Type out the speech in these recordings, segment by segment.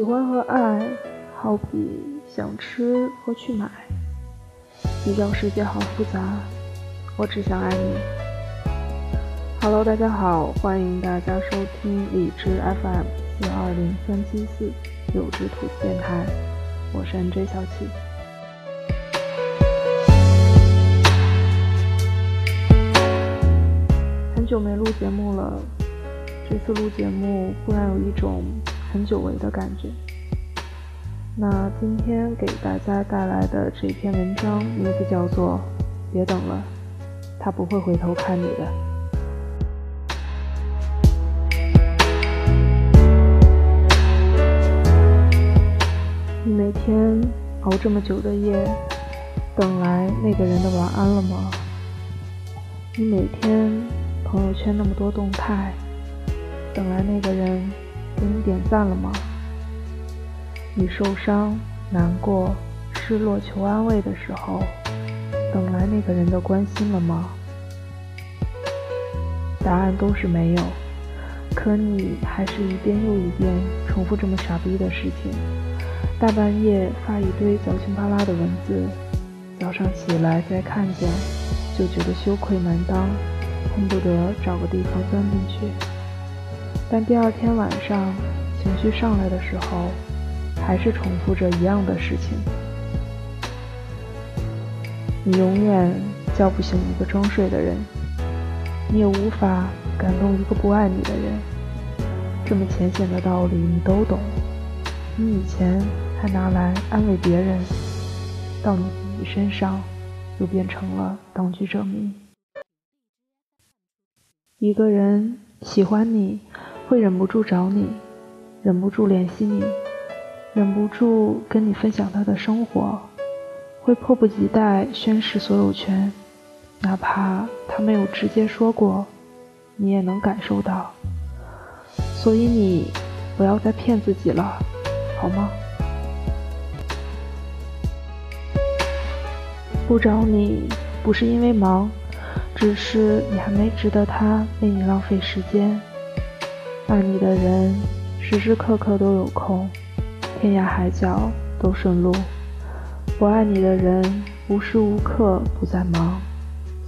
喜欢和爱，好比想吃和去买。比较世界好复杂，我只想爱你。Hello，大家好，欢迎大家收听理智 FM 四二零三七四有只兔子电台，我是 NJ 小七。很久没录节目了，这次录节目忽然有一种。很久违的感觉。那今天给大家带来的这篇文章名字叫做《别等了，他不会回头看你的》。你每天熬这么久的夜，等来那个人的晚安了吗？你每天朋友圈那么多动态，等来那个人？给你点赞了吗？你受伤、难过、失落求安慰的时候，等来那个人的关心了吗？答案都是没有。可你还是一遍又一遍重复这么傻逼的事情。大半夜发一堆矫情巴拉的文字，早上起来再看见，就觉得羞愧难当，恨不得找个地方钻进去。但第二天晚上情绪上来的时候，还是重复着一样的事情。你永远叫不醒一个装睡的人，你也无法感动一个不爱你的人。这么浅显的道理你都懂，你以前还拿来安慰别人，到你自己身上又变成了当局者迷。一个人喜欢你。会忍不住找你，忍不住联系你，忍不住跟你分享他的生活，会迫不及待宣誓所有权，哪怕他没有直接说过，你也能感受到。所以你不要再骗自己了，好吗？不找你不是因为忙，只是你还没值得他为你浪费时间。爱你的人时时刻刻都有空，天涯海角都顺路；不爱你的人无时无刻不在忙，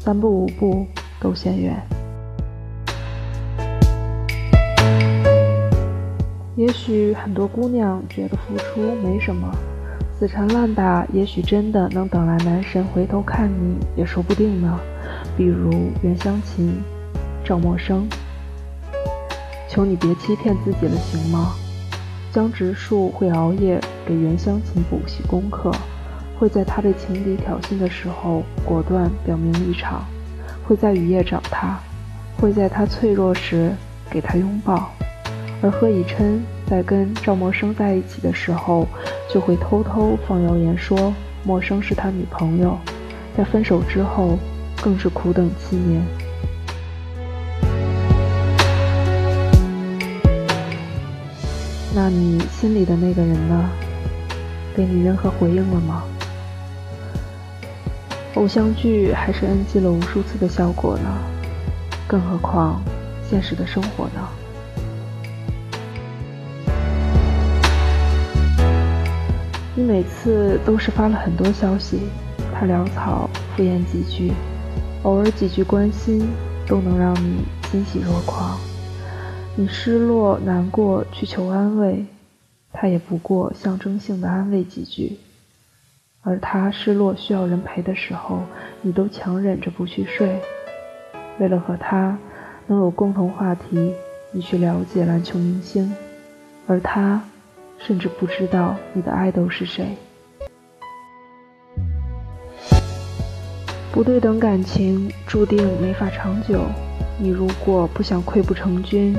三步五步都嫌远。也许很多姑娘觉得付出没什么，死缠烂打，也许真的能等来男神回头看你，也说不定呢。比如袁湘琴、赵默笙。求你别欺骗自己了，行吗？江直树会熬夜给袁湘琴补习功课，会在他被情敌挑衅的时候果断表明立场，会在雨夜找他，会在他脆弱时给他拥抱。而贺以琛在跟赵默笙在一起的时候，就会偷偷放谣言说默笙是他女朋友，在分手之后更是苦等七年。那你心里的那个人呢？给你任何回应了吗？偶像剧还是 NG 了无数次的效果呢？更何况现实的生活呢？你每次都是发了很多消息，他潦草敷衍几句，偶尔几句关心都能让你欣喜若狂。你失落难过去求安慰，他也不过象征性的安慰几句；而他失落需要人陪的时候，你都强忍着不去睡。为了和他能有共同话题，你去了解篮球明星，而他甚至不知道你的爱豆是谁。不对等感情注定没法长久。你如果不想溃不成军，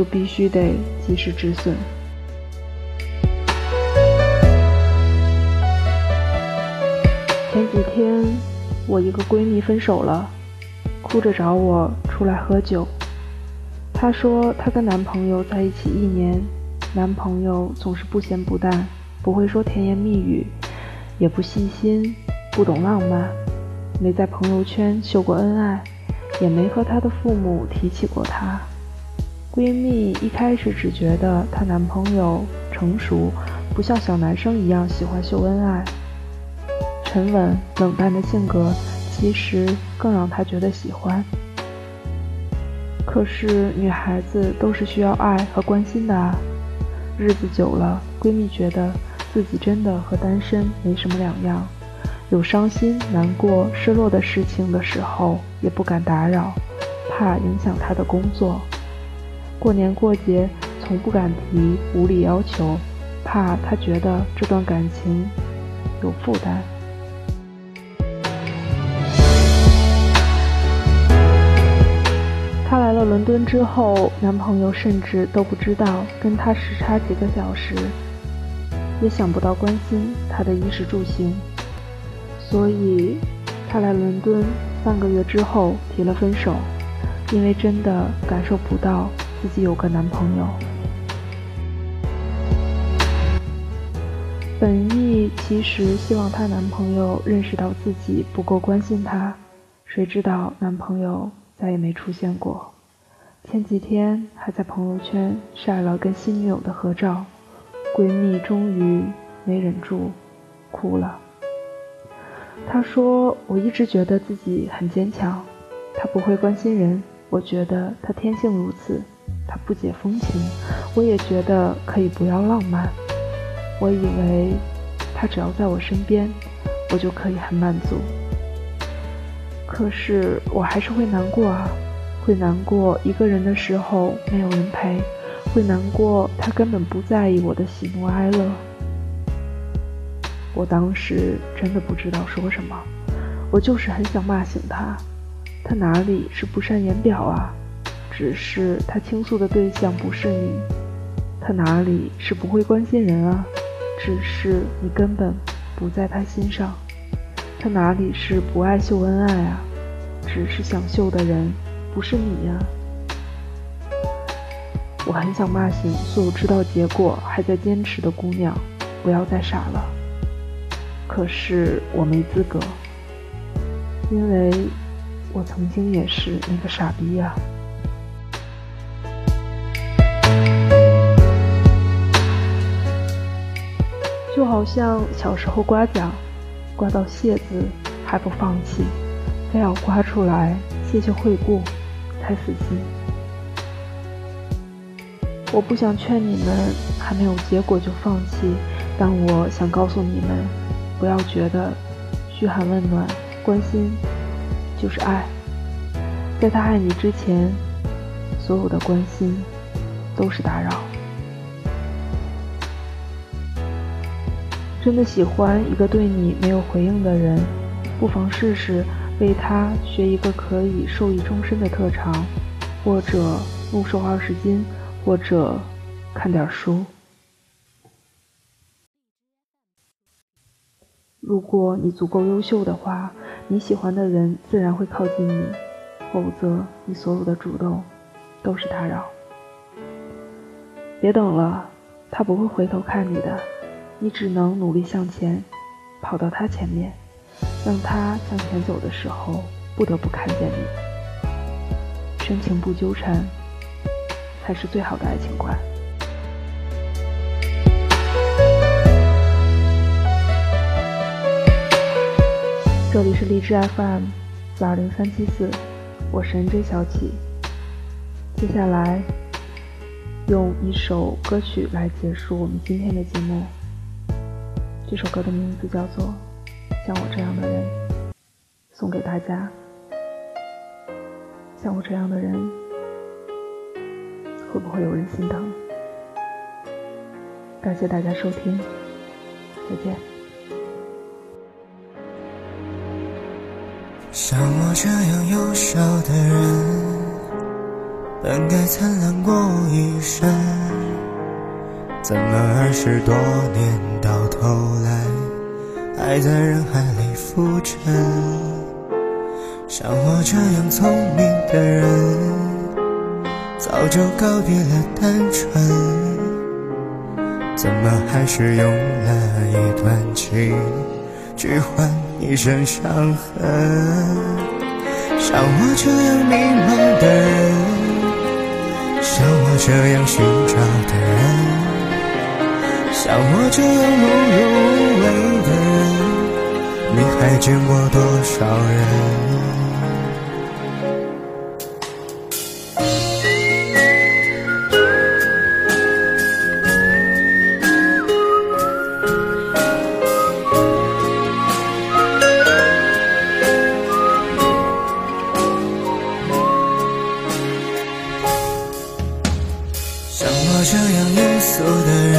就必须得及时止损。前几天，我一个闺蜜分手了，哭着找我出来喝酒。她说她跟男朋友在一起一年，男朋友总是不咸不淡，不会说甜言蜜语，也不细心，不懂浪漫，没在朋友圈秀过恩爱，也没和她的父母提起过他。闺蜜一开始只觉得她男朋友成熟，不像小男生一样喜欢秀恩爱，沉稳冷淡的性格其实更让她觉得喜欢。可是女孩子都是需要爱和关心的啊。日子久了，闺蜜觉得自己真的和单身没什么两样。有伤心、难过、失落的事情的时候，也不敢打扰，怕影响她的工作。过年过节，从不敢提无理要求，怕他觉得这段感情有负担。她来了伦敦之后，男朋友甚至都不知道跟她时差几个小时，也想不到关心她的衣食住行。所以，她来伦敦半个月之后提了分手，因为真的感受不到自己有个男朋友。本意其实希望她男朋友认识到自己不够关心她，谁知道男朋友再也没出现过。前几天还在朋友圈晒了跟新女友的合照，闺蜜终于没忍住，哭了。她说：“我一直觉得自己很坚强，他不会关心人，我觉得他天性如此。他不解风情，我也觉得可以不要浪漫。我以为他只要在我身边，我就可以很满足。可是我还是会难过啊，会难过一个人的时候没有人陪，会难过他根本不在意我的喜怒哀乐。”我当时真的不知道说什么，我就是很想骂醒他。他哪里是不善言表啊？只是他倾诉的对象不是你。他哪里是不会关心人啊？只是你根本不在他心上。他哪里是不爱秀恩爱啊？只是想秀的人不是你呀。我很想骂醒所有知道结果还在坚持的姑娘，不要再傻了。可是我没资格，因为我曾经也是那个傻逼呀。就好像小时候刮奖，刮到谢字还不放弃，非要刮出来谢谢惠顾，才死心。我不想劝你们还没有结果就放弃，但我想告诉你们。不要觉得嘘寒问暖、关心就是爱，在他爱你之前，所有的关心都是打扰。真的喜欢一个对你没有回应的人，不妨试试为他学一个可以受益终身的特长，或者怒瘦二十斤，或者看点书。如果你足够优秀的话，你喜欢的人自然会靠近你；否则，你所有的主动都是打扰。别等了，他不会回头看你的，你只能努力向前，跑到他前面，让他向前走的时候不得不看见你。深情不纠缠，才是最好的爱情观。这里是荔枝 FM 四二零三七四，我是 NJ 小启。接下来用一首歌曲来结束我们今天的节目。这首歌的名字叫做《像我这样的人》，送给大家。像我这样的人，会不会有人心疼？感谢大家收听，再见。像我这样幼小的人，本该灿烂过一生，怎么二十多年到后来，还在人海里浮沉？像我这样聪明的人，早就告别了单纯，怎么还是用了一段情去换？一身伤痕，像我这样迷茫的人，像我这样寻找的人，像我这样碌碌无为的人，你还见过多少人？像我这样庸俗的人，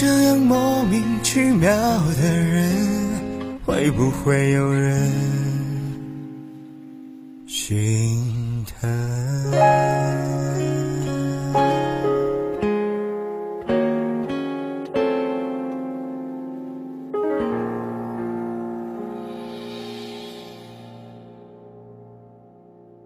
这样莫名其妙的人，会不会有人心疼？